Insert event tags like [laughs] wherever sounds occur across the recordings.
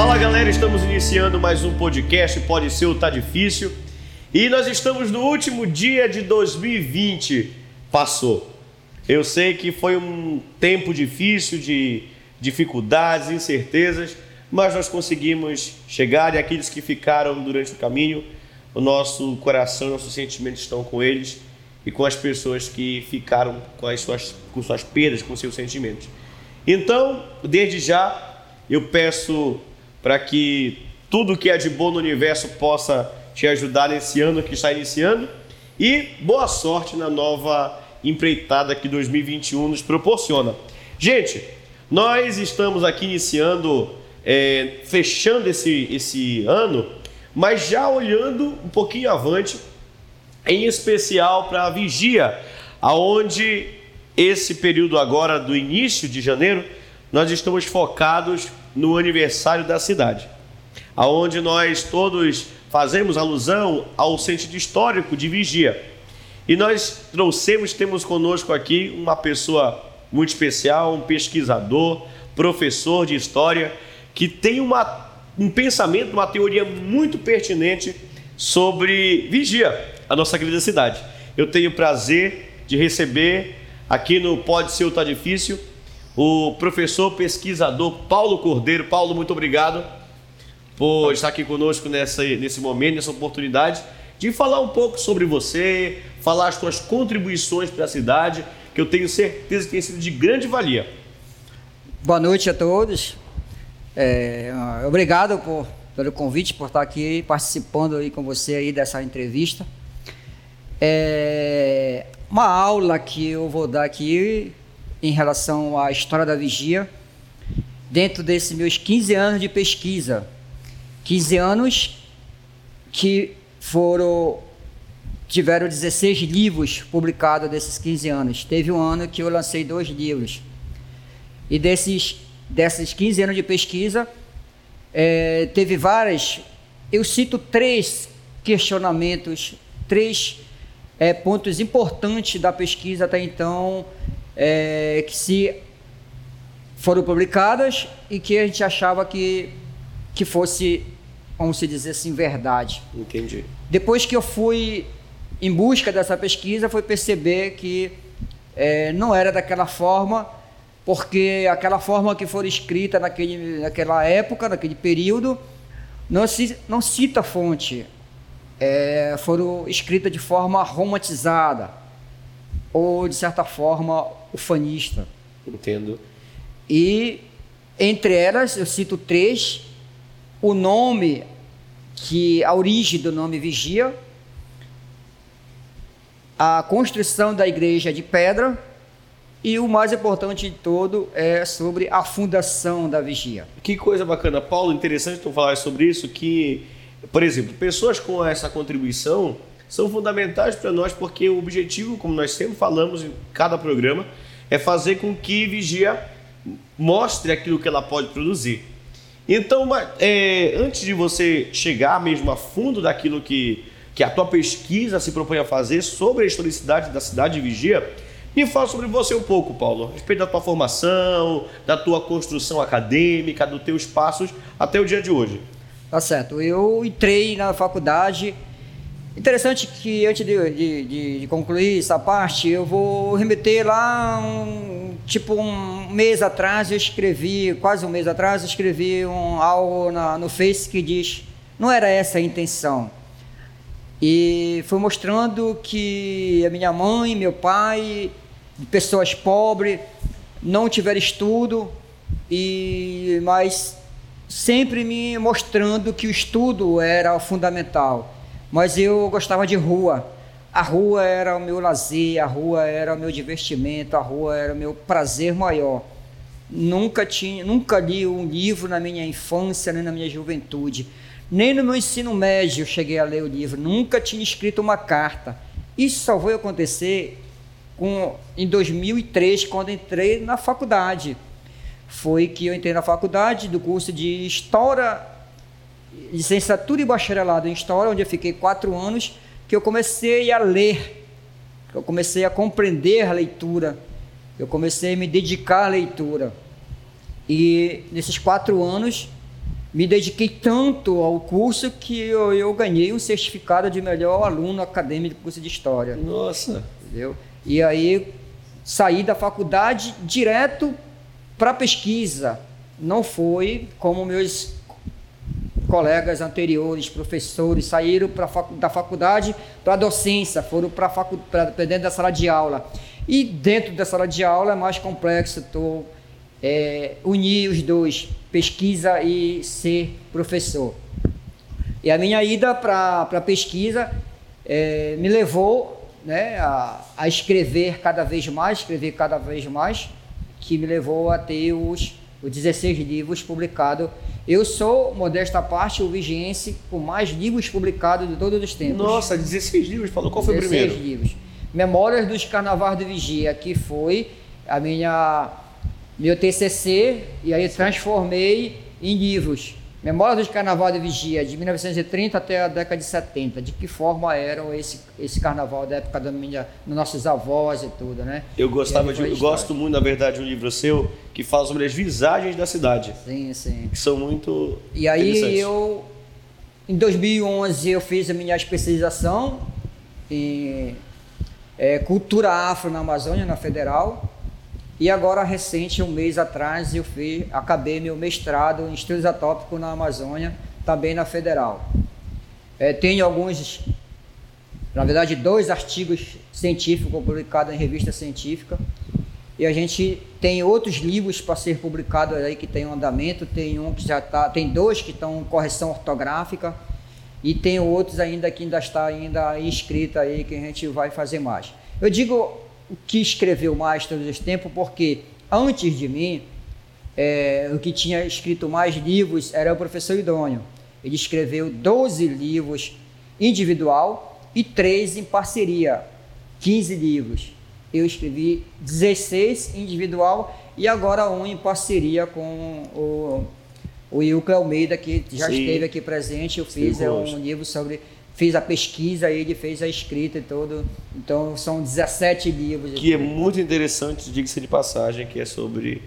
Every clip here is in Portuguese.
Fala galera, estamos iniciando mais um podcast, pode ser ou tá difícil. E nós estamos no último dia de 2020. Passou. Eu sei que foi um tempo difícil de dificuldades, incertezas, mas nós conseguimos chegar e aqueles que ficaram durante o caminho, o nosso coração, nossos sentimentos estão com eles e com as pessoas que ficaram com as suas, com suas perdas, com seus sentimentos. Então, desde já, eu peço para que tudo que é de bom no universo possa te ajudar nesse ano que está iniciando e boa sorte na nova empreitada que 2021 nos proporciona. Gente, nós estamos aqui iniciando, é, fechando esse, esse ano, mas já olhando um pouquinho avante, em especial para a vigia, aonde esse período agora do início de janeiro, nós estamos focados no aniversário da cidade, aonde nós todos fazemos alusão ao sentido histórico de vigia. E nós trouxemos, temos conosco aqui uma pessoa muito especial, um pesquisador, professor de história, que tem uma, um pensamento, uma teoria muito pertinente sobre vigia, a nossa querida cidade. Eu tenho o prazer de receber aqui no Pode Ser ou Tá Difícil o professor pesquisador Paulo Cordeiro. Paulo, muito obrigado por estar aqui conosco nessa, nesse momento, nessa oportunidade de falar um pouco sobre você, falar as suas contribuições para a cidade, que eu tenho certeza que tem sido de grande valia. Boa noite a todos. É, obrigado por, pelo convite, por estar aqui participando aí com você aí dessa entrevista. É, uma aula que eu vou dar aqui em relação à história da vigia, dentro desses meus 15 anos de pesquisa. 15 anos que foram tiveram 16 livros publicados desses 15 anos. Teve um ano que eu lancei dois livros. E desses, desses 15 anos de pesquisa, é, teve várias. Eu cito três questionamentos, três é, pontos importantes da pesquisa até então é, que se foram publicadas e que a gente achava que, que fosse, vamos se dizer assim, verdade. Entendi. Depois que eu fui em busca dessa pesquisa, foi perceber que é, não era daquela forma, porque aquela forma que foi escrita naquele, naquela época, naquele período, não, se, não cita fonte. É, foram escritas de forma romantizada ou, de certa forma, ufanista. Entendo. E entre elas, eu cito três: o nome, que a origem do nome Vigia, a construção da igreja de pedra e o mais importante de todo é sobre a fundação da vigia. Que coisa bacana, Paulo, interessante tu falar sobre isso, que, por exemplo, pessoas com essa contribuição são fundamentais para nós porque o objetivo, como nós sempre falamos em cada programa, é fazer com que Vigia mostre aquilo que ela pode produzir. Então, é, antes de você chegar mesmo a fundo daquilo que, que a tua pesquisa se propõe a fazer sobre a historicidade da cidade de Vigia, me fala sobre você um pouco, Paulo, a respeito da tua formação, da tua construção acadêmica, dos teus passos até o dia de hoje. Tá certo. Eu entrei na faculdade Interessante que antes de, de, de, concluir essa parte, eu vou remeter lá, um, tipo um mês atrás, eu escrevi, quase um mês atrás, eu escrevi um, algo na, no Face que diz, não era essa a intenção. E foi mostrando que a minha mãe, meu pai, pessoas pobres, não tiveram estudo, e mas sempre me mostrando que o estudo era fundamental mas eu gostava de rua. A rua era o meu lazer, a rua era o meu divertimento, a rua era o meu prazer maior. Nunca tinha, nunca li um livro na minha infância nem na minha juventude. Nem no meu ensino médio cheguei a ler o livro, nunca tinha escrito uma carta. Isso só foi acontecer com, em 2003, quando entrei na faculdade. Foi que eu entrei na faculdade do curso de História licenciatura e bacharelado em História, onde eu fiquei quatro anos, que eu comecei a ler, que eu comecei a compreender a leitura, eu comecei a me dedicar à leitura. E nesses quatro anos, me dediquei tanto ao curso que eu, eu ganhei um certificado de melhor aluno acadêmico do curso de História. Nossa! Entendeu? E aí saí da faculdade direto para pesquisa. Não foi como meus colegas anteriores, professores, saíram facu da faculdade para a docência, foram para facu dentro da sala de aula. E dentro da sala de aula é mais complexo, tô, é, unir os dois, pesquisa e ser professor. E a minha ida para a pesquisa é, me levou né, a, a escrever cada vez mais, escrever cada vez mais, que me levou a ter os, os 16 livros publicados eu sou, modesta parte, o vigiense com mais livros publicados de todos os tempos. Nossa, 16 livros? Falou qual foi o primeiro? 16 livros. Memórias dos Carnavais de Vigia, que foi a minha meu TCC, e aí transformei em livros. Memórias dos Carnaval de Vigia, de 1930 até a década de 70. De que forma era esse, esse carnaval da época da minha, dos nossos avós e tudo, né? Eu gostava de, eu gosto muito, na verdade, de um livro seu que fala sobre as visagens da cidade. Sim, sim. Que são muito E aí eu, em 2011, eu fiz a minha especialização em é, cultura afro na Amazônia, na Federal. E agora, recente, um mês atrás, eu fiz, acabei meu mestrado em estudos atópicos na Amazônia, também na Federal. É, tenho alguns, na verdade, dois artigos científicos publicados em revista científica. E a gente tem outros livros para ser publicados aí que tem um andamento, tem um que já tá, tem dois que estão em correção ortográfica e tem outros ainda que ainda está ainda inscrito aí que a gente vai fazer mais. Eu digo que escreveu mais todos os tempos, porque antes de mim, é, o que tinha escrito mais livros era o professor Idôneo. Ele escreveu 12 livros individual e 3 em parceria, 15 livros. Eu escrevi 16 individual e agora um em parceria com o, o Ilka Almeida, que já Sim. esteve aqui presente. Eu fiz Sim, é um livro sobre fiz a pesquisa, ele fez a escrita e tudo. Então são 17 livros. Que é muito interessante, diga-se de passagem, que é sobre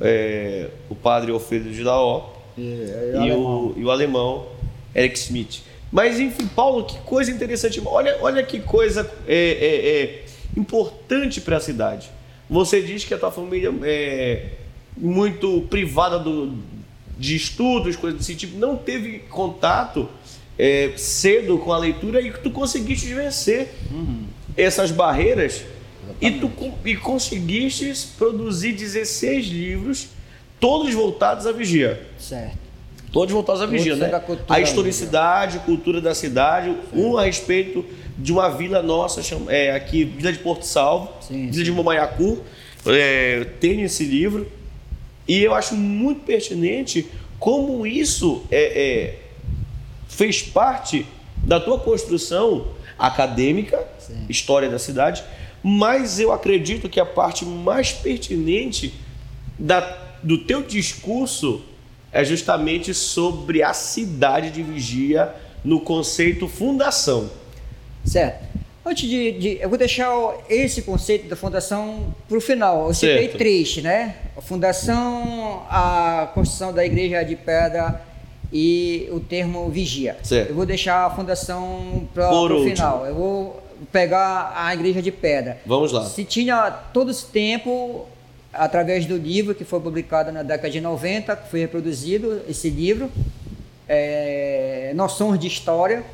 é, o padre Alfredo de Laó é, é e, o, e o alemão Eric Schmidt. Mas enfim, Paulo, que coisa interessante. Olha, olha que coisa é, é, é importante para a cidade. Você diz que a tua família é muito privada do, de estudos, coisas desse tipo, não teve contato é, cedo com a leitura e que tu conseguiste vencer uhum. essas barreiras e tu e conseguiste produzir 16 livros, todos voltados à vigia. Certo. Todos voltados à vigia, né? A historicidade, cultura da cidade, certo. um a respeito de uma vila nossa, é, aqui, Vila de Porto Salvo, sim, Vila sim. de Momaiacu. É, tem esse livro. E eu acho muito pertinente como isso é, é fez parte da tua construção acadêmica, Sim. história da cidade, mas eu acredito que a parte mais pertinente da, do teu discurso é justamente sobre a cidade de Vigia no conceito fundação. Certo. Antes de, de, Eu vou deixar esse conceito da fundação para o final. Eu citei três, né? A fundação, a construção da igreja de pedra e o termo vigia. Certo. Eu vou deixar a fundação para o final. Eu vou pegar a igreja de pedra. Vamos lá. Se tinha todo esse tempo, através do livro que foi publicado na década de 90, que foi reproduzido esse livro, é, Noções de História.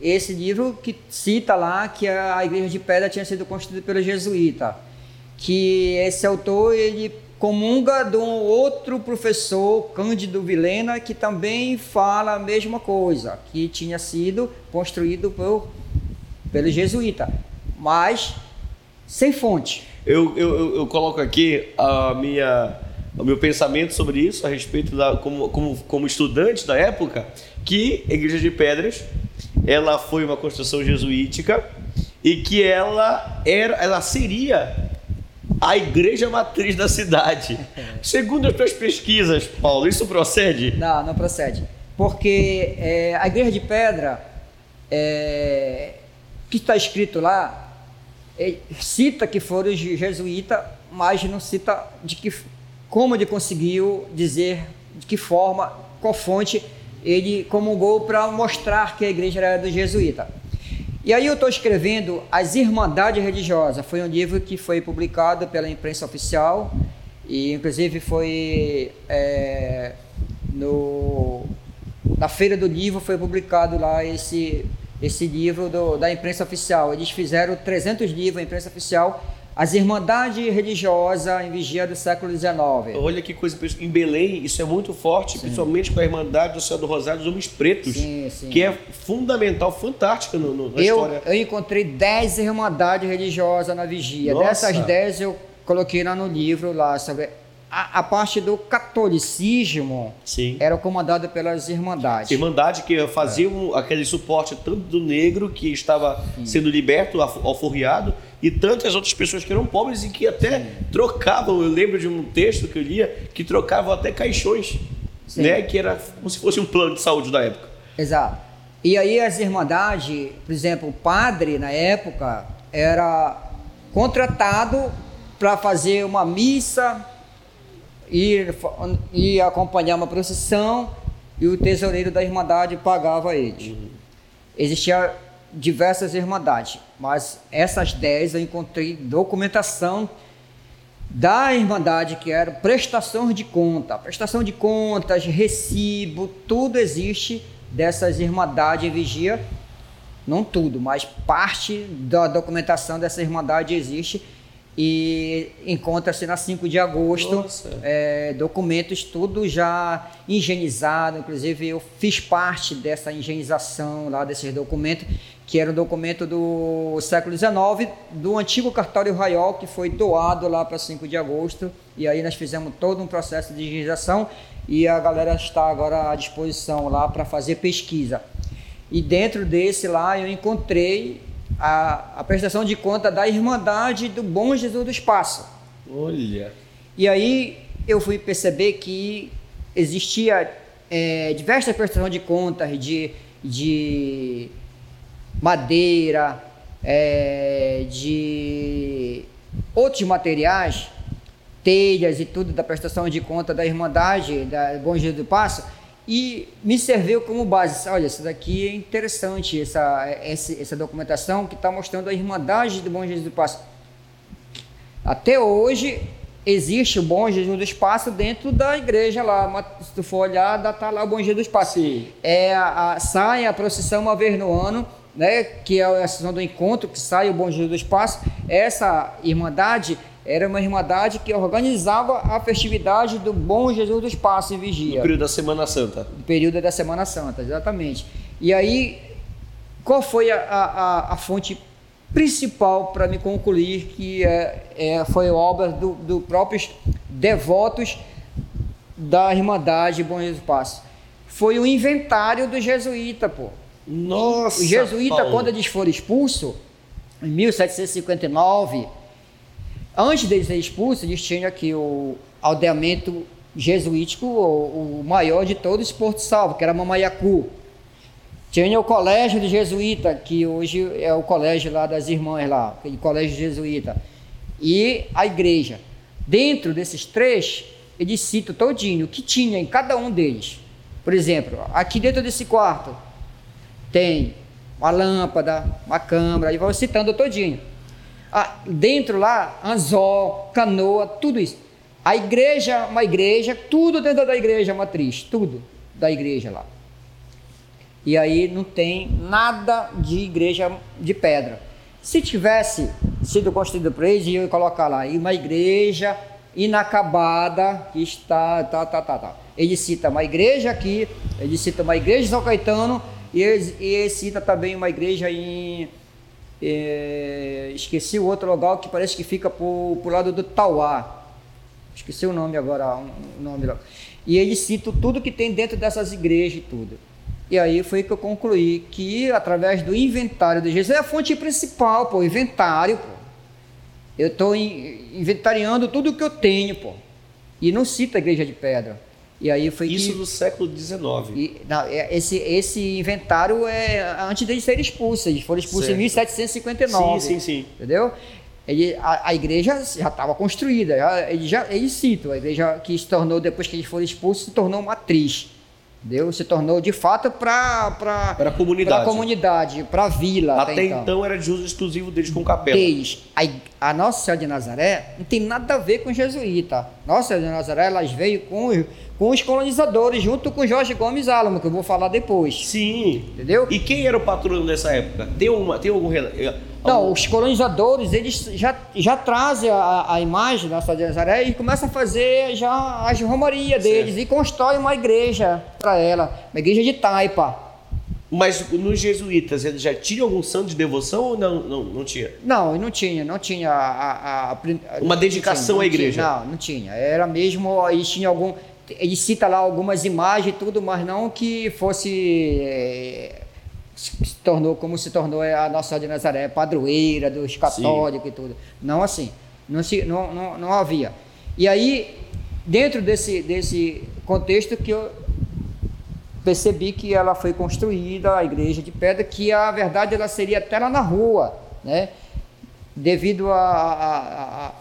Esse livro que cita lá que a igreja de pedra tinha sido construída pelo jesuíta. Que esse autor ele comunga de um outro professor, Cândido Vilena, que também fala a mesma coisa, que tinha sido construído por, pelo jesuíta, mas sem fonte. Eu, eu, eu coloco aqui a minha, o meu pensamento sobre isso, a respeito da como, como, como estudante da época, que a Igreja de Pedras ela foi uma construção jesuítica e que ela era, ela seria a igreja matriz da cidade. [laughs] Segundo as tuas pesquisas, Paulo, isso procede? Não, não procede. Porque é, a igreja de pedra, é, que está escrito lá, é, cita que foram jesuítas, mas não cita de que, como ele conseguiu dizer de que forma qual fonte ele comungou para mostrar que a igreja era do jesuíta. E aí eu estou escrevendo As Irmandades Religiosas. Foi um livro que foi publicado pela imprensa oficial e inclusive foi é, no, na feira do livro foi publicado lá esse, esse livro do, da imprensa oficial. Eles fizeram 300 livros, a imprensa oficial, as Irmandades Religiosas em Vigia do século XIX. Olha que coisa, em Belém isso é muito forte, sim. principalmente com a Irmandade do Céu do Rosário dos Homens Pretos, sim, sim. que é fundamental, fantástica no, no, na eu, história. Eu encontrei 10 Irmandades Religiosas na Vigia. Nossa. Dessas 10 eu coloquei lá no livro lá sobre a, a, parte do catolicismo Sim. era comandada pelas irmandades. Irmandade que faziam é. aquele suporte tanto do negro que estava Sim. sendo liberto, alforriado, e tantas outras pessoas que eram pobres e que até Sim. trocavam. Eu lembro de um texto que eu lia que trocavam até caixões, né? Que era como se fosse um plano de saúde da época. Exato. E aí as irmandades, por exemplo, o padre na época era contratado para fazer uma missa ir, ir acompanhar uma procissão e o tesoureiro da Irmandade pagava eles. Uhum. Existia diversas irmandades, mas essas dez eu encontrei documentação da Irmandade, que era prestação de conta. Prestação de contas, recibo, tudo existe dessas Irmandades em vigia. Não tudo, mas parte da documentação dessa Irmandade existe e encontra-se na 5 de agosto é, documentos tudo já higienizado, inclusive eu fiz parte dessa higienização lá desses documentos, que era um documento do século XIX, do antigo cartório Raiol, que foi doado lá para 5 de agosto, e aí nós fizemos todo um processo de higienização e a galera está agora à disposição lá para fazer pesquisa. E dentro desse lá eu encontrei a, a prestação de conta da Irmandade do Bom Jesus do Espaço. Olha! E aí eu fui perceber que existia é, diversas prestações de contas de, de madeira, é, de outros materiais, telhas e tudo da prestação de conta da Irmandade da Bom Jesus do Passo e me serviu como base. Olha, isso daqui é interessante, essa, essa, essa documentação que está mostrando a Irmandade do Bom Jesus do Passo. Até hoje existe o Bom Jesus do Espaço dentro da igreja lá. Se tu for olhar, está lá o Bom Jesus do Espaço. Sim. É a, a, sai a procissão uma vez no ano, né, que é a sessão do encontro, que sai o Bom Jesus do Espaço. Essa irmandade era uma irmandade que organizava a festividade do Bom Jesus do Espaço em Vigia. No período da Semana Santa. No período da Semana Santa, exatamente. E aí, qual foi a, a, a fonte principal para me concluir que é, é, foi obra dos do próprios devotos da Irmandade Bom Jesus do Espaço? Foi o inventário do jesuíta, pô. Nossa! O jesuíta, Paulo. quando eles foram expulsos, em 1759 Antes deles serem expulsos, eles tinham aqui o aldeamento jesuítico, o, o maior de todos, Porto Salvo, que era Mamaiacu. Tinha o colégio de jesuíta, que hoje é o colégio lá das irmãs lá, aquele colégio jesuíta. E a igreja. Dentro desses três, eles citam todinho o que tinha em cada um deles. Por exemplo, aqui dentro desse quarto tem uma lâmpada, uma câmara, e vão citando todinho dentro lá, anzol, canoa, tudo isso. A igreja, uma igreja, tudo dentro da igreja matriz, tudo da igreja lá. E aí não tem nada de igreja de pedra. Se tivesse sido construído por eles, ia colocar lá, uma igreja inacabada que está, tá, tá, tá, tá. Ele cita uma igreja aqui, ele cita uma igreja de São Caetano e ele, e ele cita também uma igreja em é, esqueci o outro lugar que parece que fica pro, pro lado do Tauá. Esqueci o nome agora, o nome lá. E ele cita tudo que tem dentro dessas igrejas e tudo. E aí foi que eu concluí que através do inventário de Jesus é a fonte principal, pô, inventário, pô. Eu estou inventariando tudo que eu tenho, pô. E não cita a igreja de pedra. E aí foi Isso que, do século XIX. E, não, é, esse, esse inventário é antes deles serem expulsos. Eles foram expulsos certo. em 1759. Sim, sim, sim. Entendeu? Ele, a, a, igreja já estava construída. Já, ele já, eles citam, a igreja que se tornou, depois que eles foram expulsos, se tornou matriz. Entendeu? Se tornou de fato para a comunidade. Para comunidade, para a vila. Até, até então. então. era de uso exclusivo deles com capela. Deles. A, a Nossa Senhora de Nazaré não tem nada a ver com jesuíta. Nossa Senhora de Nazaré elas veio com, com os colonizadores, junto com Jorge Gomes Álamo, que eu vou falar depois. Sim. Entendeu? E quem era o patrono nessa época? Tem, uma, tem algum não, os colonizadores, eles já, já trazem a, a imagem da cidade de Nazaré e começam a fazer já as romarias deles certo. e constroem uma igreja para ela, uma igreja de taipa. Mas nos jesuítas, eles já tinham algum santo de devoção ou não, não, não tinha? Não, não tinha, não tinha a, a, a uma dedicação tinha, à igreja. Tinha, não, não tinha. Era mesmo, eles tinham algum, ele cita lá algumas imagens e tudo, mas não que fosse é, se tornou como se tornou a Nossa Senhora de Nazaré, padroeira dos católicos Sim. e tudo. Não assim, não, se, não, não, não havia. E aí, dentro desse, desse contexto que eu percebi que ela foi construída, a igreja de pedra, que a verdade ela seria até lá na rua, né? Devido a, a, a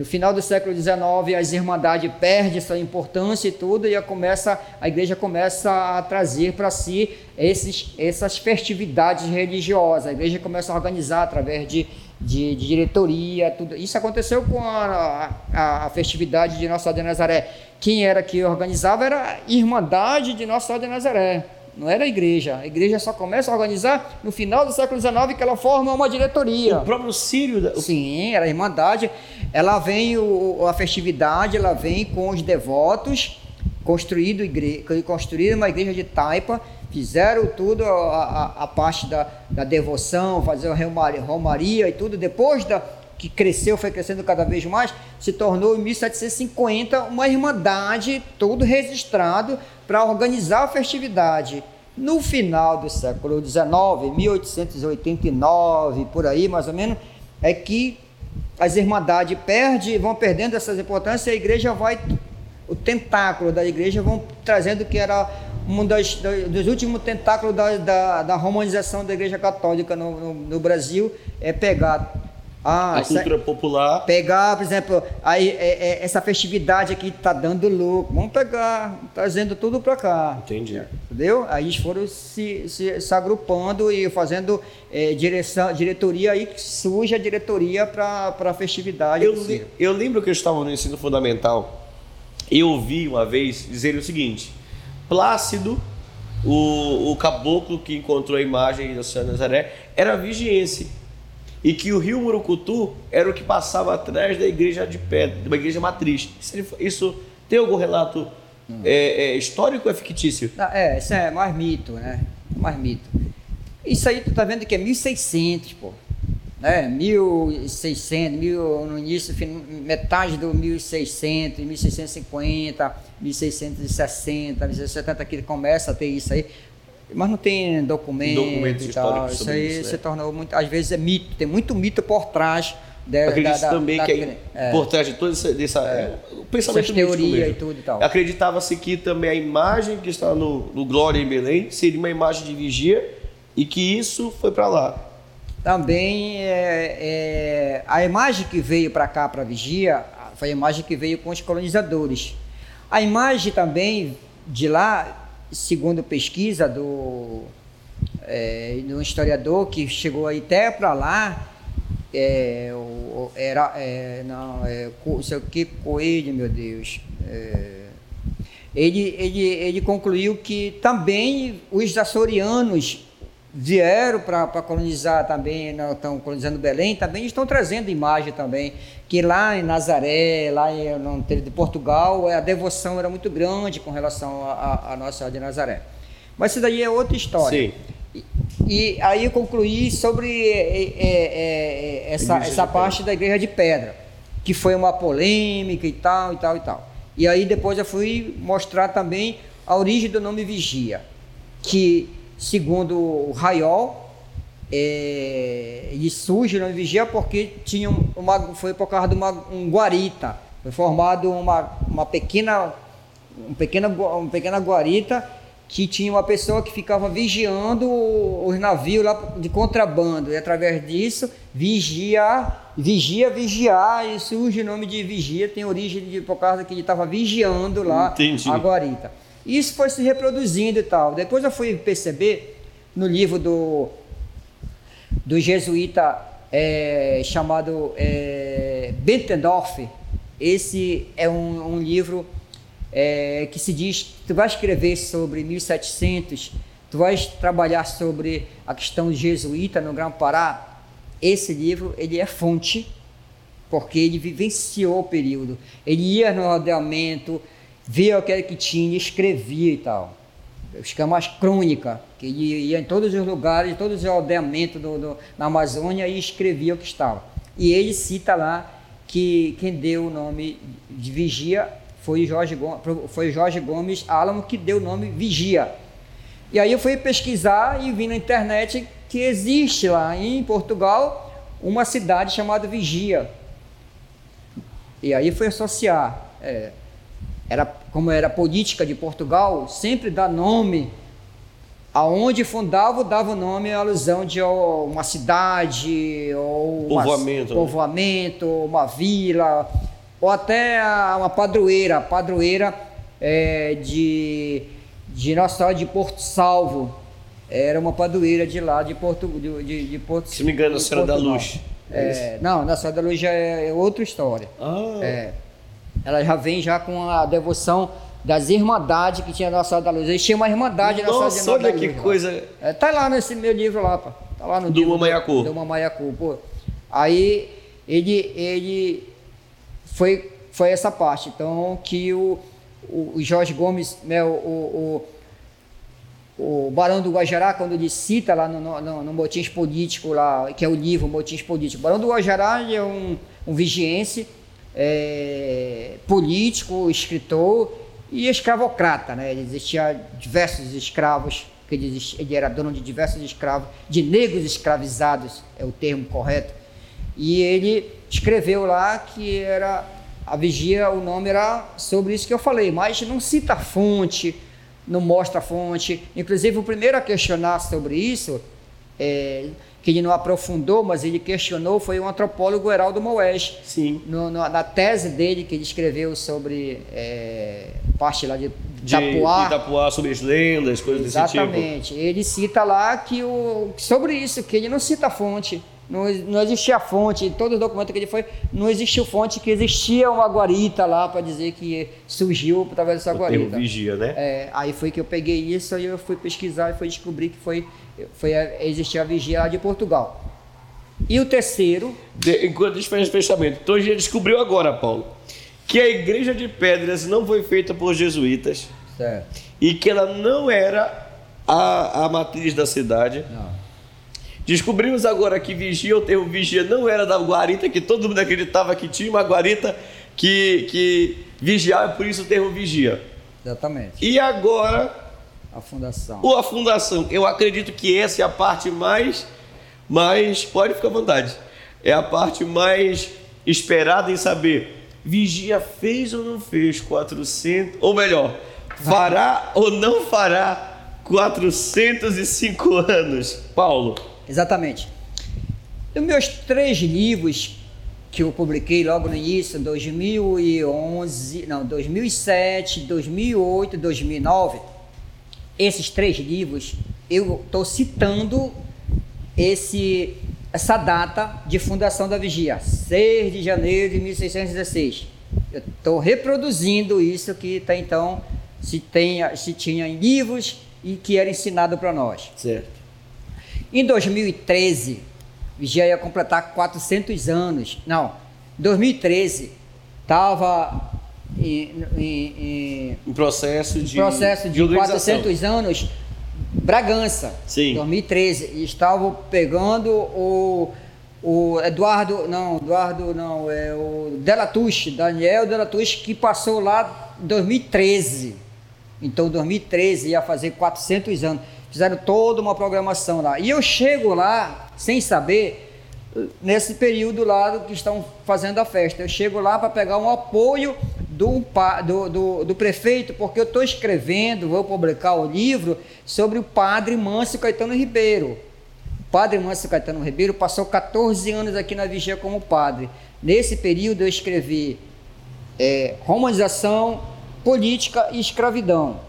no final do século XIX, as irmandades perdem sua importância e tudo, e a, começa, a igreja começa a trazer para si esses, essas festividades religiosas. A igreja começa a organizar através de, de, de diretoria, tudo. Isso aconteceu com a, a, a, festividade de Nossa Senhora de Nazaré. Quem era que organizava era a Irmandade de Nossa Senhora de Nazaré não era a igreja. A igreja só começa a organizar no final do século XIX que ela forma uma diretoria. O próprio Sírio. Da... Sim, era a Irmandade. Ela vem, o, a festividade, ela vem com os devotos, construído, igre... construído uma igreja de taipa, fizeram tudo, a, a, a parte da, da devoção, fazer a romaria e tudo. Depois da, que cresceu, foi crescendo cada vez mais, se tornou em 1750 uma irmandade, tudo registrado para organizar a festividade. No final do século XIX, 1889, por aí mais ou menos, é que as irmandades perdem, vão perdendo essas importâncias e a igreja vai, o tentáculo da igreja vão trazendo que era um dos últimos tentáculos da, da, da romanização da igreja católica no, no, no Brasil, é pegar ah, a cultura popular. Pegar, por exemplo, aí, é, é, essa festividade aqui está dando lucro. Vamos pegar, trazendo tudo para cá. Entendi. Entendeu? Aí eles foram se, se, se agrupando e fazendo é, direção, diretoria, aí surge a diretoria para a festividade. Eu, eu lembro que eu estava no ensino fundamental eu ouvi uma vez dizer o seguinte: Plácido, o, o caboclo que encontrou a imagem da Senhora Nazaré, era vigiense e que o rio Murucutu era o que passava atrás da igreja de pedra, uma igreja matriz. Isso, isso tem algum relato é, é, histórico ou é fictício? é, isso é mais mito, né? Mais mito. Isso aí tu tá vendo que é 1600, pô. Né? 1600, mil, no início, metade do 1600, 1650, 1660, 1670 que começa a ter isso aí mas não tem documento Documentos e tal. Isso aí isso, se é. tornou muito, às vezes é mito, tem muito mito por trás. Da, Acredito da, também da, que aí, é, por trás de toda essa, dessa, é, o pensamento teoria e tudo e tal. Acreditava-se que também a imagem que está no, no Glória em Belém seria uma imagem de vigia e que isso foi para lá. Também é, é, a imagem que veio para cá para vigia foi a imagem que veio com os colonizadores. A imagem também de lá segundo pesquisa do, é, do historiador que chegou até para lá, é, era, é, não, é, o que, Coelho, meu Deus, é, ele, ele, ele concluiu que também os açorianos vieram para colonizar também, não estão colonizando Belém, também estão trazendo imagem também, que lá em Nazaré, lá em, no de Portugal, a devoção era muito grande com relação a Nossa Senhora de Nazaré. Mas isso daí é outra história. Sim. E, e aí eu concluí sobre é, é, é, essa, essa parte da Igreja de Pedra, que foi uma polêmica e tal, e tal, e tal. E aí depois eu fui mostrar também a origem do nome Vigia, que segundo o Raiol, é, e surge no Vigia porque tinha uma, foi por causa de uma, um guarita. Foi formado uma, uma pequena, um pequena, uma pequena guarita que tinha uma pessoa que ficava vigiando os navios lá de contrabando. E através disso, vigia, vigia, vigiar, e surge o nome de vigia, tem origem de, por causa que ele estava vigiando lá Entendi. a guarita. Isso foi se reproduzindo e tal. Depois eu fui perceber no livro do, do jesuíta é, chamado é, Bentendorf, esse é um, um livro é, que se diz, tu vai escrever sobre 1700, tu vais trabalhar sobre a questão jesuíta no Grão-Pará, esse livro ele é fonte, porque ele vivenciou o período. Ele ia no rodeamento, via o que era que tinha, escrevia e tal. Chama as crônica, que ele ia em todos os lugares, todos os rodeamentos do, do, na Amazônia e escrevia o que estava. E ele cita lá que quem deu o nome de vigia foi Jorge Gomes, foi Jorge Gomes Álamo que deu o nome vigia. E aí eu fui pesquisar e vi na internet que existe lá em Portugal uma cidade chamada Vigia. E aí foi associar. É, era, como era política de Portugal, sempre dá nome. Aonde fundava, dava o nome à alusão de uma cidade, ou povoamento, uma, povoamento, uma vila, ou até uma padroeira, padroeira é, de, de Nossa Senhora de Porto Salvo, era uma padroeira de lá, de Porto, de, de, Porto Se me engano, a Senhora da Luz. É, é não, a Senhora da Luz já é outra história. Ah. É, ela já vem já com a devoção das irmandades que tinha na Senhora da Luz. Eles tinham uma irmandade Nossa, na olha da que Luz. coisa. É, tá lá nesse meu livro lá, pá. Tá lá no do livro Mamaiacu. Do, Mamaiacu, pô. Aí ele, ele foi, foi essa parte. Então, que o, o, o Jorge Gomes, né, o, o, o Barão do Guajará, quando ele cita lá no, no, no Motins Político, lá, que é o livro Motins Político, o Barão do Guajará é um, um vigiense é, político, escritor e escravocrata. Né? Ele existia diversos escravos, ele, existia, ele era dono de diversos escravos, de negros escravizados, é o termo correto. E ele escreveu lá que era a vigia, o nome era sobre isso que eu falei, mas não cita a fonte, não mostra a fonte. Inclusive, o primeiro a questionar sobre isso, é, que ele não aprofundou, mas ele questionou, foi o antropólogo Heraldo Moés. Sim. No, no, na tese dele, que ele escreveu sobre é, parte lá de Itapuá. De Itapuá, sobre as lendas, coisas Exatamente. desse tipo. Exatamente. Ele cita lá que o, sobre isso, que ele não cita a fonte. Não, não existia fonte, em todo o documento que ele foi, não existiu fonte que existia uma guarita lá para dizer que surgiu através dessa guarita. vigia, né? É, aí foi que eu peguei isso, aí eu fui pesquisar e fui descobrir que foi, foi existia a vigia lá de Portugal. E o terceiro. De, enquanto a gente faz o fechamento, então a gente descobriu agora, Paulo, que a igreja de pedras não foi feita por jesuítas certo. e que ela não era a, a matriz da cidade. Não. Descobrimos agora que vigia, o termo vigia não era da guarita, que todo mundo acreditava que tinha uma guarita que, que vigiava, por isso o termo vigia. Exatamente. E agora. A fundação. Ou a fundação. Eu acredito que essa é a parte mais. mais pode ficar à vontade. É a parte mais esperada em saber. Vigia fez ou não fez 400. Ou melhor, fará ou não fará 405 anos? Paulo. Exatamente. Nos meus três livros que eu publiquei logo no início, 2011, não, 2007, 2008, 2009, esses três livros, eu estou citando esse, essa data de fundação da vigia, 6 de janeiro de 1616. Eu estou reproduzindo isso que até então se, tenha, se tinha em livros e que era ensinado para nós. Certo. Em 2013, já ia completar 400 anos. Não, 2013 estava em, em, em, processo de, processo de, de 400 anos. Bragança, Sim. 2013, e estavam pegando o, o Eduardo, não, Eduardo não, é o Delatuche, Daniel Delatuche, que passou lá em 2013. Então, 2013 ia fazer 400 anos fizeram toda uma programação lá. E eu chego lá sem saber nesse período lá que estão fazendo a festa. Eu chego lá para pegar um apoio do, do, do, do prefeito, porque eu estou escrevendo, vou publicar o livro sobre o padre Mâncio Caetano Ribeiro. O padre Mâncio Caetano Ribeiro passou 14 anos aqui na Vigia como padre. Nesse período eu escrevi é, romanização, política e escravidão.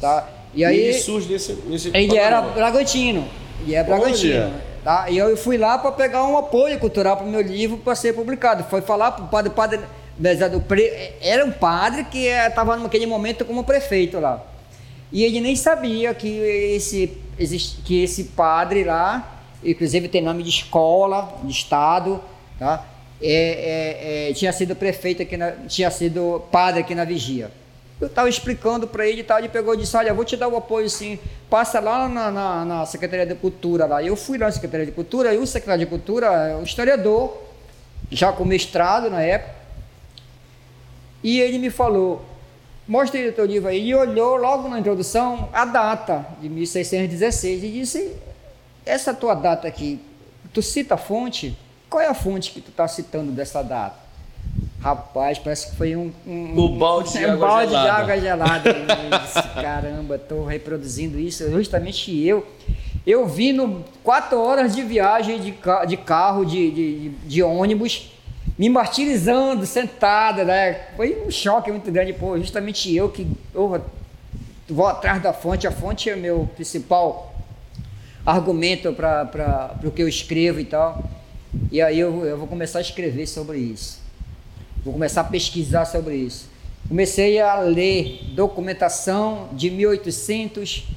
Tá? E aí ele surge nesse, nesse ele era. Bragantino. Ele é Bragantino. Olha. Né? Tá? E eu fui lá para pegar um apoio cultural para o meu livro para ser publicado. Foi falar para o padre, padre pre- era um padre que estava naquele momento como prefeito lá. E ele nem sabia que esse, que esse padre lá, inclusive tem nome de escola, de estado, tá? É, é, é, tinha sido prefeito aqui, na, tinha sido padre aqui na Vigia. Eu estava explicando para ele e tal, ele pegou e disse, olha, vou te dar o apoio sim, passa lá na, na, na Secretaria de Cultura lá. Eu fui lá na Secretaria de Cultura e o secretário de Cultura é um historiador, já com mestrado na época, e ele me falou, mostra o teu livro aí. E olhou logo na introdução a data de 1616 e disse, essa tua data aqui, tu cita a fonte? Qual é a fonte que tu está citando dessa data? Rapaz, parece que foi um, um, O balde [laughs] de um água balde de gelada. água gelada. Disse, Caramba, estou reproduzindo isso, justamente eu. Eu vi no quatro horas de viagem de, ca- de carro, de, de, de ônibus, me martirizando, sentada, né? Foi um choque muito grande, pô, justamente eu que eu vou atrás da fonte, a fonte é meu principal argumento para o que eu escrevo e tal. E aí eu, eu vou começar a escrever sobre isso. Vou começar a pesquisar sobre isso. Comecei a ler documentação de 1800,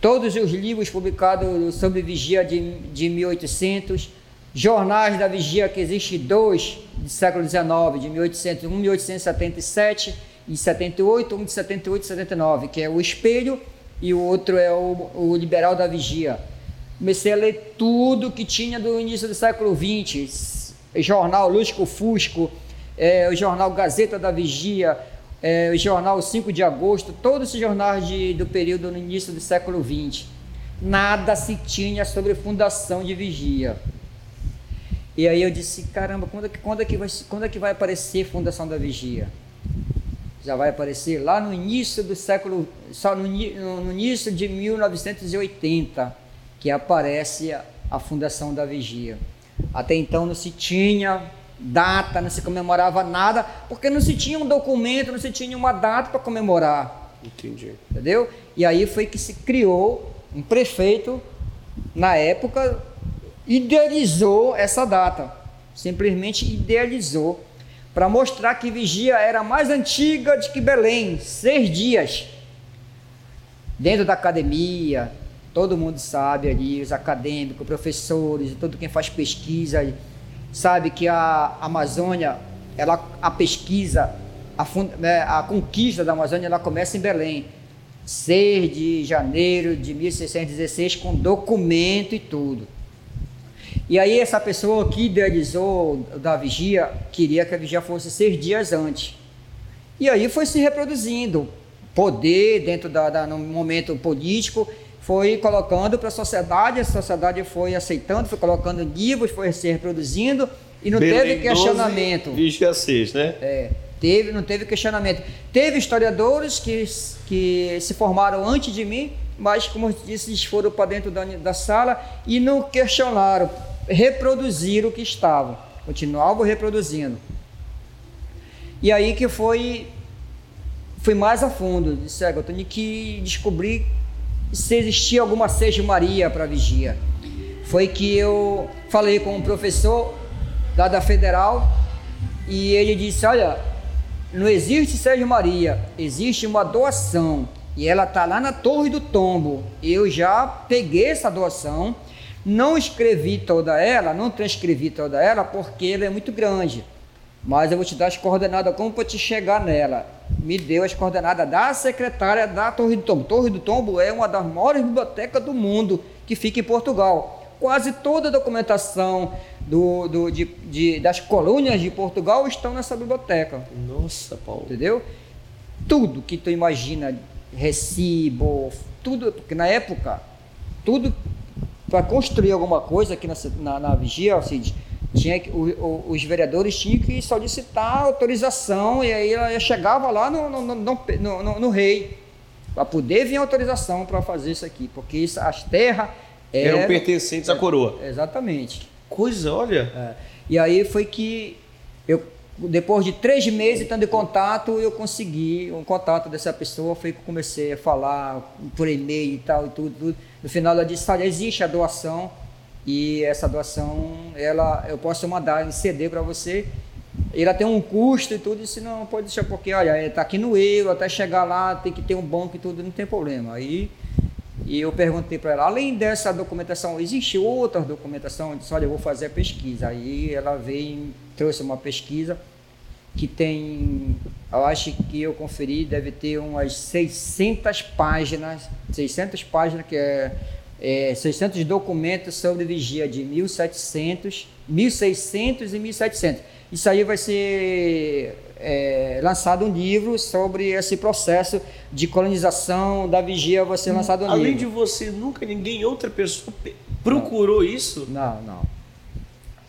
todos os livros publicados sobre vigia de, de 1800, jornais da vigia, que existe dois do século XIX, de 1800, um de 1877 e 78, um de 78 e 79, que é o Espelho e o outro é o, o Liberal da Vigia. Comecei a ler tudo que tinha do início do século XX, jornal Lusco Fusco, é, o jornal Gazeta da Vigia, é, o jornal 5 de agosto, todos esses jornais de, do período no início do século XX. Nada se tinha sobre fundação de vigia. E aí eu disse, caramba, quando é que, quando é que, vai, quando é que vai aparecer fundação da vigia? Já vai aparecer lá no início do século, só no- no início de 1980, que aparece a, a fundação da vigia. Até então não se tinha data, não se comemorava nada, porque não se tinha um documento, não se tinha uma data para comemorar Entendi. entendeu? E aí foi que se criou um prefeito na época idealizou essa data, simplesmente idealizou para mostrar que Vigia era mais antiga de que Belém, seis dias. Dentro da academia, todo mundo sabe ali, os acadêmicos, professores, todo quem faz pesquisa, sabe que a Amazônia, ela, a pesquisa, a, fun- né, a conquista da Amazônia, ela começa em Belém. 6 de janeiro de 1616, com documento e tudo. E aí essa pessoa que idealizou da vigia, queria que a vigia fosse seis dias antes. E aí foi se reproduzindo. Poder, dentro da, da- no momento político, foi colocando para a sociedade, a sociedade foi aceitando, foi colocando livros, foi se reproduzindo e não Belém teve 12, questionamento. Vigia 6, né? É, teve, não teve questionamento. Teve historiadores que, que se formaram antes de mim, mas, como eu disse, eles foram para dentro da, da sala e não questionaram, reproduziram o que estava. Continuavam reproduzindo. E aí que foi, fui mais a fundo. Disse, "É, eu tenho que descobrir se existia alguma Seja Maria para vigia. Foi que eu falei com um professor lá da Federal e ele disse: Olha, não existe Sérgio Maria, existe uma doação e ela está lá na Torre do Tombo. Eu já peguei essa doação, não escrevi toda ela, não transcrevi toda ela porque ela é muito grande. Mas eu vou te dar as coordenadas como para te chegar nela. Me deu as coordenadas da secretária da Torre do Tombo. Torre do Tombo é uma das maiores bibliotecas do mundo que fica em Portugal. Quase toda a documentação do, do- de- de- das colônias de Portugal estão nessa biblioteca. Nossa, Paulo. Entendeu? Tudo que tu imagina, recibo, tudo, porque na época, tudo para construir alguma coisa aqui na, na, na vigia, Cid, tinha que, o- o- os vereadores tinham que solicitar autorização e aí ela chegava lá no, no, no, no- no- rei para poder vir autorização para fazer isso aqui, porque isso, as terras Eram eram- pertencentes à coroa. Exatamente. Coisa, olha. É. E aí foi que eu depois de três meses estando em contato, eu consegui um contato dessa pessoa, foi que comecei a falar por e-mail e tal e tudo, tudo. No final ela disse, olha, existe a doação e essa doação ela eu posso mandar em CD para você. Ela tem um custo e tudo, disse, não, pode deixar porque, olha, está aqui no euro, até chegar lá tem que ter um banco e tudo, não tem problema. Aí e eu perguntei para ela, além dessa documentação, existe outra documentação? Eu disse, olha, eu vou fazer a pesquisa. Aí ela veio, trouxe uma pesquisa que tem, eu acho que eu conferi, deve ter umas 600 páginas, 600 páginas que é, é 600 documentos sobre vigia de 1700, 1600 e 1700. Isso aí vai ser é, lançado um livro sobre esse processo de colonização da vigia, vai ser lançado um Além livro. de você, nunca ninguém, outra pessoa procurou não. isso? Não, não.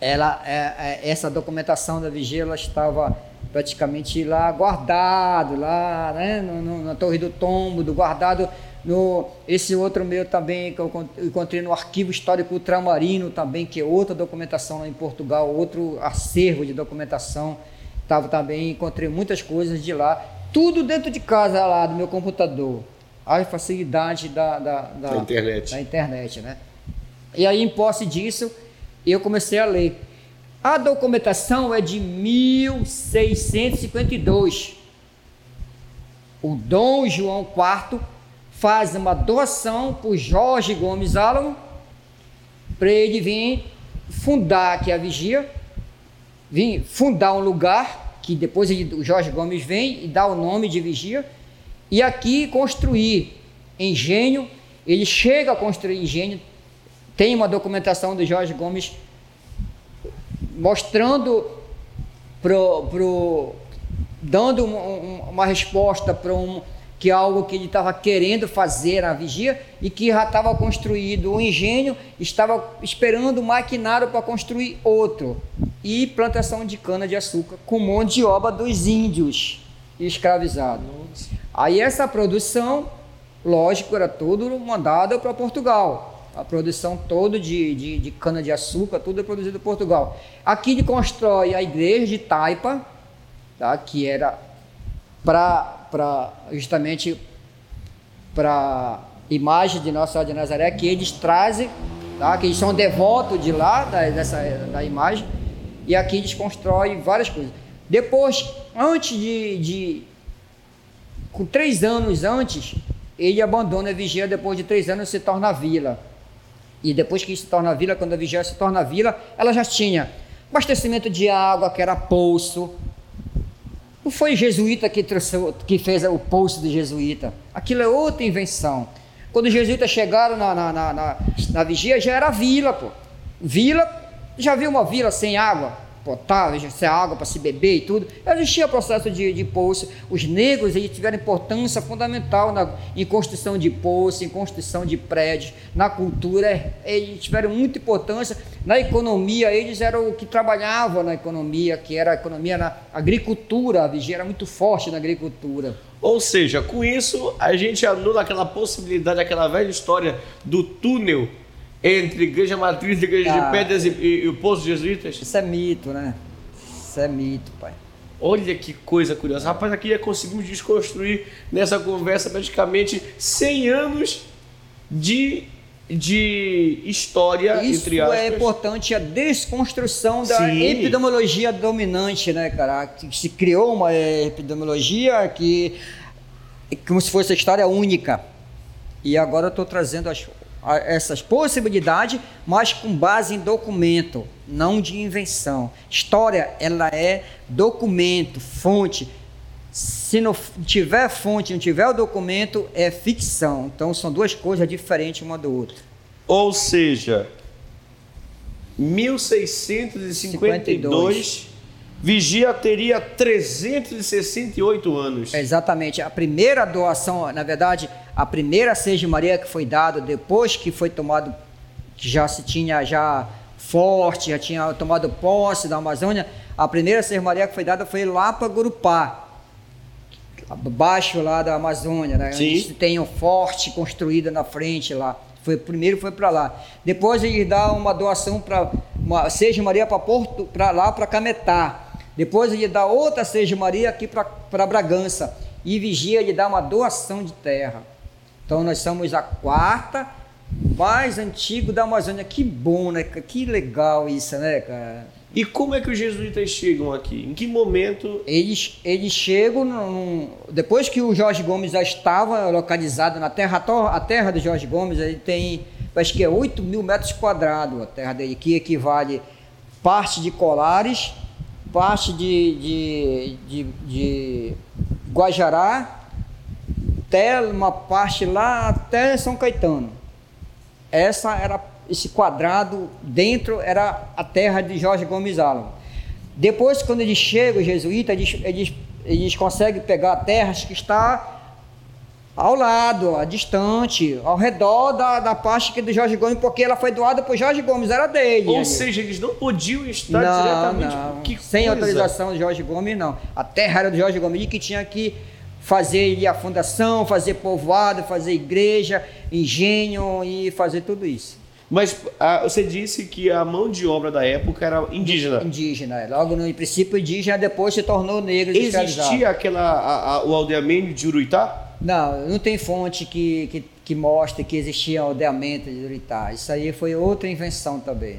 Ela, é, é, essa documentação da vigia, ela estava praticamente lá guardado, lá né, no, na Torre do Tombo, do guardado no esse outro meu também que eu encontrei no arquivo histórico ultramarino também que é outra documentação lá em Portugal outro acervo de documentação Tava também, encontrei muitas coisas de lá. Tudo dentro de casa lá, do meu computador. A facilidade da, da, da, da internet. Da internet, né? E aí, em posse disso, eu comecei a ler. A documentação é de 1652. O Dom João IV faz uma doação por Jorge Gomes Álamo para ele vir fundar aqui a vigia vir fundar um lugar, que depois o Jorge Gomes vem e dá o nome de Vigia, e aqui construir engenho. Ele chega a construir engenho, tem uma documentação do Jorge Gomes mostrando pro, pro dando uma, uma resposta para um que é algo que ele estava querendo fazer na vigia e que já estava construído o engenho, estava esperando o maquinário para construir outro. E plantação de cana-de-açúcar com mão de obra dos índios escravizados. Aí essa produção, lógico, era tudo mandada para Portugal. A produção toda de, de, de cana-de-açúcar, tudo é produzido em Portugal. Aqui ele constrói a igreja de Taipa, tá? que era para para justamente para imagem de Nossa Senhora de Nazaré que eles trazem, tá? que eles são devotos de lá, da, dessa, da imagem, e aqui eles constroem várias coisas. Depois, antes de, de com três anos antes, ele abandona a vigia, depois de três anos se torna vila. E depois que se torna vila, quando a vigia se torna vila, ela já tinha abastecimento de água, que era poço, não foi jesuíta que, trouxe, que fez o poço de jesuíta. Aquilo é outra invenção. Quando os jesuítas chegaram na, na, na, na, na vigia, já era vila, pô. Vila, já viu uma vila sem água? Potável, sem água para se beber e tudo. Existia processo de, de poço. Os negros eles tiveram importância fundamental na, em construção de poços, em construção de prédios, na cultura. Eles tiveram muita importância na economia. Eles eram o que trabalhavam na economia, que era a economia na agricultura. A vigia era muito forte na agricultura. Ou seja, com isso a gente anula aquela possibilidade, aquela velha história do túnel entre Igreja Matriz, Igreja ah, de Pedras e, e, e, o Poço Jesuítas? Isso é mito, né? Isso é mito, pai. Olha que coisa curiosa. Rapaz, aqui já conseguimos desconstruir nessa conversa praticamente 100 anos de, de história, Isso entre aspas. é importante, a desconstrução da Sim. epidemiologia dominante, né, cara? Se criou uma epidemiologia que como se fosse a história única. E agora eu estou trazendo as essas possibilidades, mas com base em documento, não de invenção. História, ela é documento, fonte. Se não tiver fonte, não tiver o documento, é ficção. Então são duas coisas diferentes uma do outro. Ou seja, 1652 52. Vigia teria 368 anos. Exatamente. A primeira doação, na verdade, a primeira Seja Maria que foi dada depois que foi tomado, que já se tinha já forte, já tinha tomado posse da Amazônia, a primeira Seja Maria que foi dada foi lá para Gurupá, abaixo lá da Amazônia, né? Sim. Onde tem um forte construído na frente lá. Foi primeiro foi para lá. Depois ele dá uma doação para Seja Maria para Porto, para lá para Cametá Depois ele dá outra Seja Maria aqui para Bragança. E Vigia ele dá uma doação de terra. Então nós somos a quarta mais antigo da Amazônia. Que bom, né? Que legal isso, né, cara? E como é que os jesuítas chegam aqui? Em que momento? Eles, eles chegam num, depois que o Jorge Gomes já estava localizado na terra, a terra do Jorge Gomes, ele tem, acho que é 8 mil metros quadrados a terra dele, que equivale parte de Colares, parte de, de, de, de Guajará, até uma parte lá até São Caetano. Essa era esse quadrado dentro era a terra de Jorge Gomes Allan. Depois, quando eles chegam, os jesuítas, eles, eles, eles conseguem pegar terras que está ao lado, a distante, ao redor da, da parte que é do Jorge Gomes, porque ela foi doada por Jorge Gomes, era dele. Ou ali. seja, eles não podiam estar não, diretamente. Não. Sem coisa. autorização de Jorge Gomes, não. A terra era do Jorge Gomes que tinha que fazer a fundação, fazer povoado, fazer igreja, engenho e fazer tudo isso. Mas ah, você disse que a mão de obra da época era indígena. Indígena, é. logo no princípio indígena, depois se tornou negro Existia aquela, a, a, o aldeamento de Uruitá? Não, não tem fonte que, que, que mostre que existia aldeamento de Uruitá. Isso aí foi outra invenção também.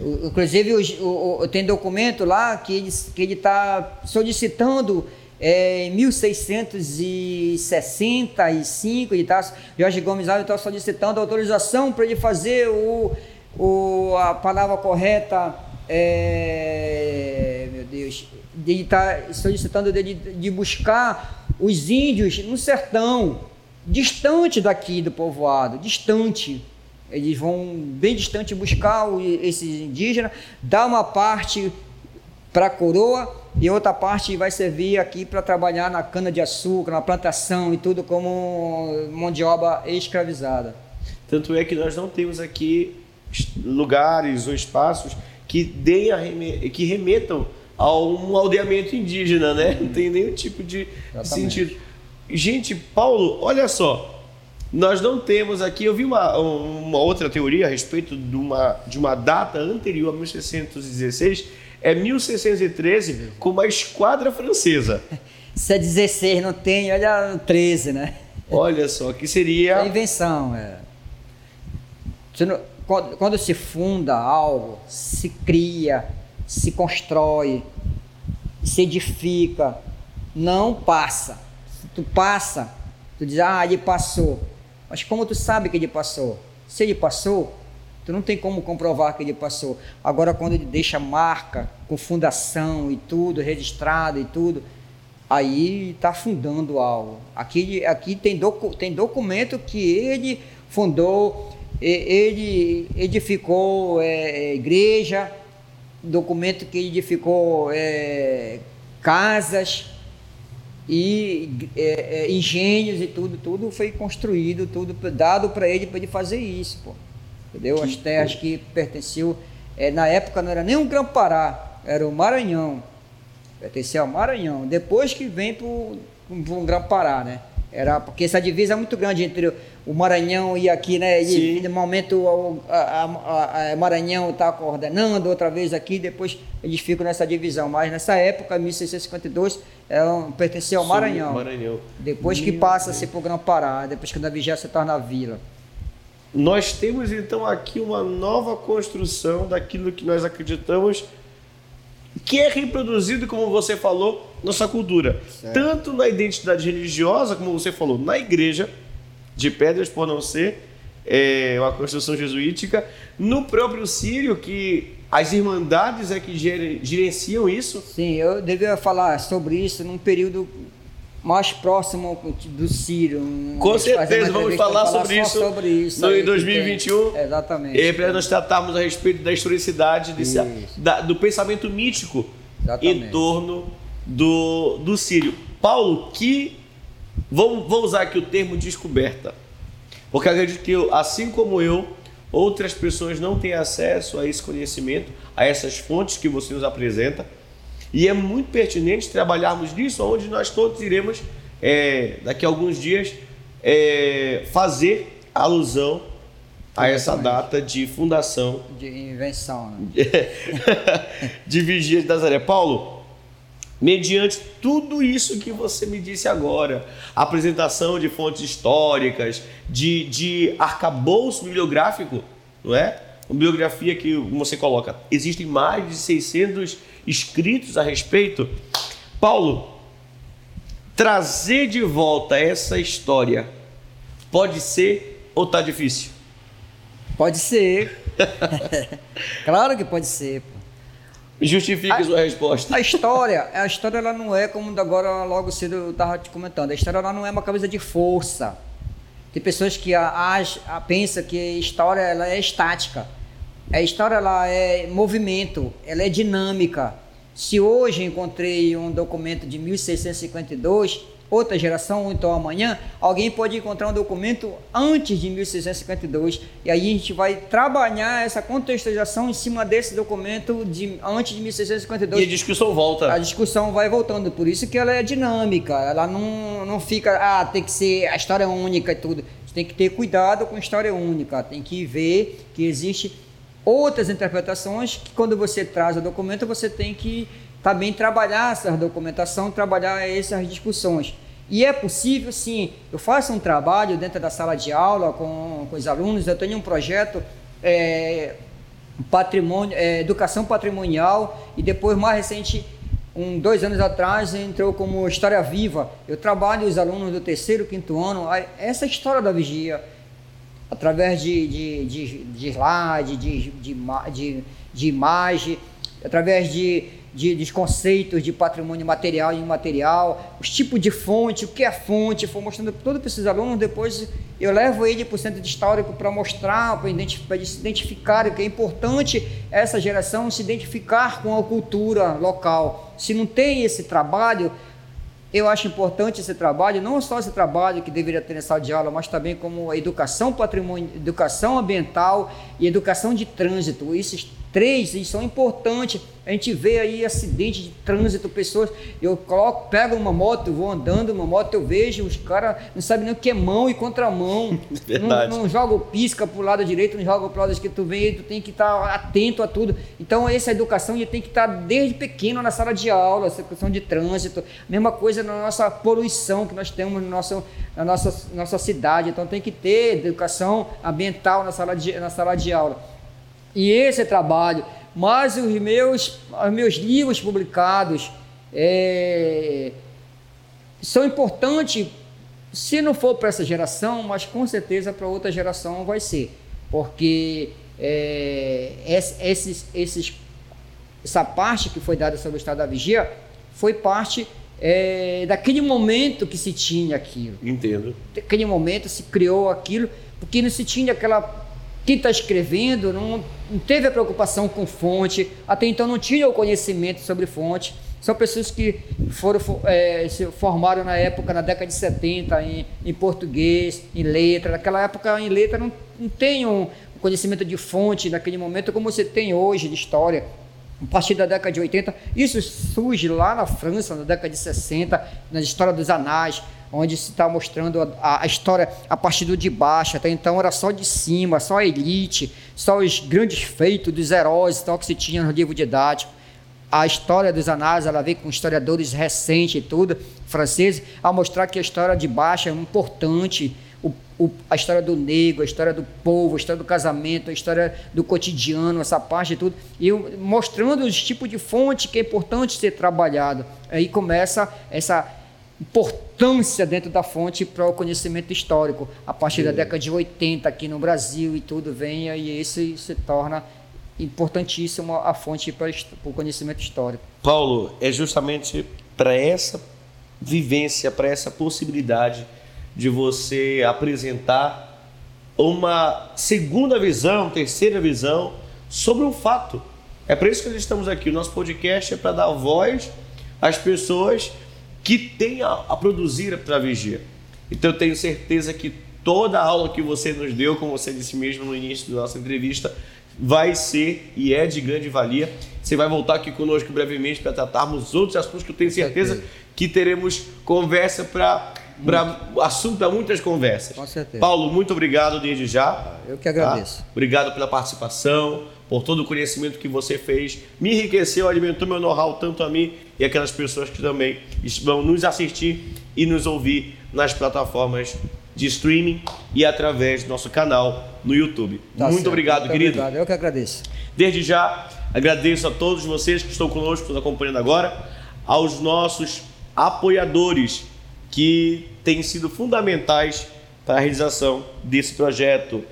O, inclusive, o, o, tem documento lá que ele está tá solicitando é, em 1665 e tal, Jorge Gomes Alves está solicitando autorização para ele fazer o, o, a palavra correta, é, meu Deus, ele está solicitando dele de buscar os índios no sertão, distante daqui do povoado, distante. Eles vão bem distante buscar esses indígenas, dar uma parte para a coroa e outra parte vai servir aqui para trabalhar na cana-de-açúcar, na plantação e tudo como mão de obra escravizada. Tanto é que nós não temos aqui lugares ou espaços que, deem que remetam a um aldeamento indígena, né? Não tem nenhum tipo de Exatamente. sentido. Gente, Paulo, olha só, nós não temos aqui. Eu vi uma, uma outra teoria a respeito de uma, de uma data anterior a 1616 é 1613 com uma esquadra francesa. [laughs] Se é 16 não tem, olha 13, né? Olha só, que seria. É invenção, é. Não, quando, quando se funda algo, se cria, se constrói, se edifica, não passa. Se tu passa, tu diz, ah, ele passou. Mas como tu sabe que ele passou? Se ele passou, Tu não tem como comprovar que ele passou. Agora, quando ele deixa marca, com fundação e tudo, registrado e tudo, aí está fundando algo. Aqui, aqui tem, docu, tem documento que ele fundou, ele edificou é, é, igreja, documento que edificou é, casas e é, é engenhos e tudo, tudo foi construído, tudo dado para ele para ele fazer isso, pô entendeu? As terras que pertenciam, é, na época não era nem um Grão-Pará, era o Maranhão, pertencia ao Maranhão, depois que vem para um Grão-Pará, né? Era porque essa divisa é muito grande entre o Maranhão e aqui, né? E, no momento o Maranhão está coordenando, outra vez aqui, depois eles ficam nessa divisão. Mas nessa época, 1652, é um, pertencia ao Maranhão. Maranhão. Depois que passa-se para o Grão-Pará, depois que a Vigé se torna vila. Nós temos então aqui uma nova construção daquilo que nós acreditamos que é reproduzido, como você falou, nossa cultura. Certo. Tanto na identidade religiosa, como você falou, na igreja, de pedras por não ser é, uma construção jesuítica, no próprio Sírio, que as irmandades é que gerenciam isso. Sim, eu devia falar sobre isso num período mais próximo do Sírio. Com certeza, vamos falar, falar sobre, isso sobre isso no, em 2021. Tem, exatamente. E para nós tratarmos a respeito da historicidade desse, da, do pensamento mítico exatamente. em torno do, do Sírio. Paulo, que. Vamos, vamos usar aqui o termo descoberta. Porque acredito que, eu, assim como eu, outras pessoas não têm acesso a esse conhecimento, a essas fontes que você nos apresenta. E é muito pertinente trabalharmos nisso, onde nós todos iremos, é, daqui a alguns dias, é, fazer alusão a essa data de fundação. De invenção. Né? [laughs] de Vigia de Nazaré. Paulo, mediante tudo isso que você me disse agora, apresentação de fontes históricas, de, de arcabouço bibliográfico, não é? Uma bibliografia que você coloca, existem mais de 600 escritos a respeito. Paulo, trazer de volta essa história pode ser ou tá difícil? Pode ser. [laughs] claro que pode ser. Justifique a, sua resposta. A história, a história ela não é como agora logo cedo eu estava te comentando. A história ela não é uma camisa de força. Tem pessoas que a, a, a pensam que a história ela é estática. A história ela é movimento, ela é dinâmica. Se hoje encontrei um documento de 1652, outra geração, ou então amanhã, alguém pode encontrar um documento antes de 1652 e aí a gente vai trabalhar essa contextualização em cima desse documento de antes de 1652. E a discussão volta. A discussão vai voltando, por isso que ela é dinâmica, ela não, não fica, ah, tem que ser a história única e tudo. Você tem que ter cuidado com a história única, tem que ver que existe outras interpretações que quando você traz o documento você tem que também trabalhar essa documentação, trabalhar essas discussões. E é possível, sim, eu faço um trabalho dentro da sala de aula com, com os alunos, eu tenho um projeto é, patrimônio, é, educação patrimonial e depois mais recente, um, dois anos atrás, entrou como História Viva. Eu trabalho os alunos do terceiro, quinto ano, essa história da vigia, através de, de, de, de slide, de, de, de, de imagem, através de, de, de conceitos de patrimônio material e imaterial, os tipos de fonte, o que é fonte, for mostrando tudo para esses alunos, depois eu levo ele para o centro de histórico para mostrar, para identificar, se identificar, que é importante essa geração se identificar com a cultura local. Se não tem esse trabalho, eu acho importante esse trabalho, não só esse trabalho que deveria ter na sala de aula, mas também como a educação patrimônio, educação ambiental e educação de trânsito. Esses três eles são importantes a gente vê aí acidente de trânsito, pessoas. Eu coloco, pego uma moto, vou andando uma moto, eu vejo os caras não sabem nem o que é mão e contramão. [laughs] Verdade. Não, não joga o pisca para o lado direito, não joga para o lado esquerdo. Tu vem, tu tem que estar tá atento a tudo. Então, essa educação tem que estar tá desde pequeno na sala de aula, essa questão de trânsito. Mesma coisa na nossa poluição que nós temos no nosso, na nossa, nossa cidade. Então, tem que ter educação ambiental na sala de, na sala de aula. E esse trabalho mas os meus, os meus livros publicados é, são importantes, se não for para essa geração, mas com certeza para outra geração vai ser, porque é, esses, esses, essa parte que foi dada sobre o estado da vigia foi parte é, daquele momento que se tinha aquilo. Entendo. Naquele momento se criou aquilo, porque não se tinha aquela quem está escrevendo não, teve a preocupação com fonte, até então não tinha o conhecimento sobre fonte. São pessoas que foram é, se formaram na época, na década de 70, em, em português, em letra. Naquela época, em letra, não, não tem um conhecimento de fonte naquele momento como você tem hoje de história. A partir da década de 80, isso surge lá na França, na década de 60, na história dos anais onde se está mostrando a, a, história a partir do de baixo. Até então era só de cima, só a elite, só os grandes feitos dos heróis tal que se tinha no livro didático. A história dos anais, ela vem com historiadores recentes e tudo, franceses, a mostrar que a história de baixo é importante, o, o, a história do negro, a história do povo, a história do casamento, a história do cotidiano, essa parte e tudo, e mostrando os tipos de fonte que é importante ser trabalhado. Aí começa essa importância dentro da fonte para o conhecimento histórico. A partir da década de 80 aqui no Brasil e tudo vem e esse se torna importantíssimo a fonte para o conhecimento histórico. Paulo, é justamente para essa vivência, para essa possibilidade de você apresentar uma segunda visão, terceira visão sobre um fato. É para isso que nós estamos aqui. O nosso podcast é para dar voz às pessoas que tem a, a produzir para a vigia. Então eu tenho certeza que toda a aula que você nos deu, como você disse mesmo no início da nossa entrevista, vai ser e é de grande valia. Você vai voltar aqui conosco brevemente para tratarmos outros assuntos que eu tenho certeza que teremos conversa para para assunto para muitas conversas. Com certeza. Paulo, muito obrigado desde já. Eu que agradeço. Tá? Obrigado pela participação, por todo o conhecimento que você fez. Me enriqueceu, alimentou meu know-how tanto a mim e aquelas pessoas que também vão nos assistir e nos ouvir nas plataformas de streaming e através do nosso canal no YouTube. Tá muito certo. obrigado, Muito querido. Obrigado. Eu que agradeço. Desde já, agradeço a todos vocês que estão conosco, nos acompanhando agora, aos nossos apoiadores que têm sido fundamentais para a realização desse projeto.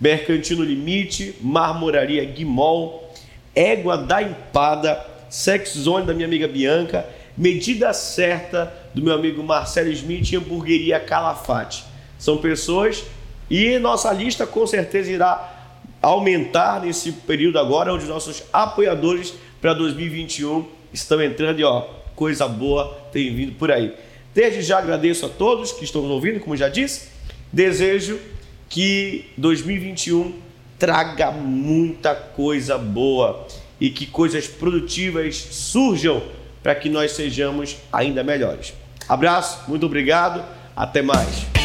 Mercantino Limite, Marmoraria Guimol, Égua da Empada, Sex Zone da minha amiga Bianca, Medida Certa do meu amigo Marcelo Smith e Hamburgueria Calafate. São pessoas e nossa lista com certeza irá aumentar nesse período agora, onde nossos apoiadores para 2021 estão entrando e ó, coisa boa tem vindo por aí. Desde já agradeço a todos que estão nos ouvindo, como já disse. Desejo que 2021 traga muita coisa boa e que coisas produtivas surjam para que nós sejamos ainda melhores. Abraço, muito obrigado, até mais.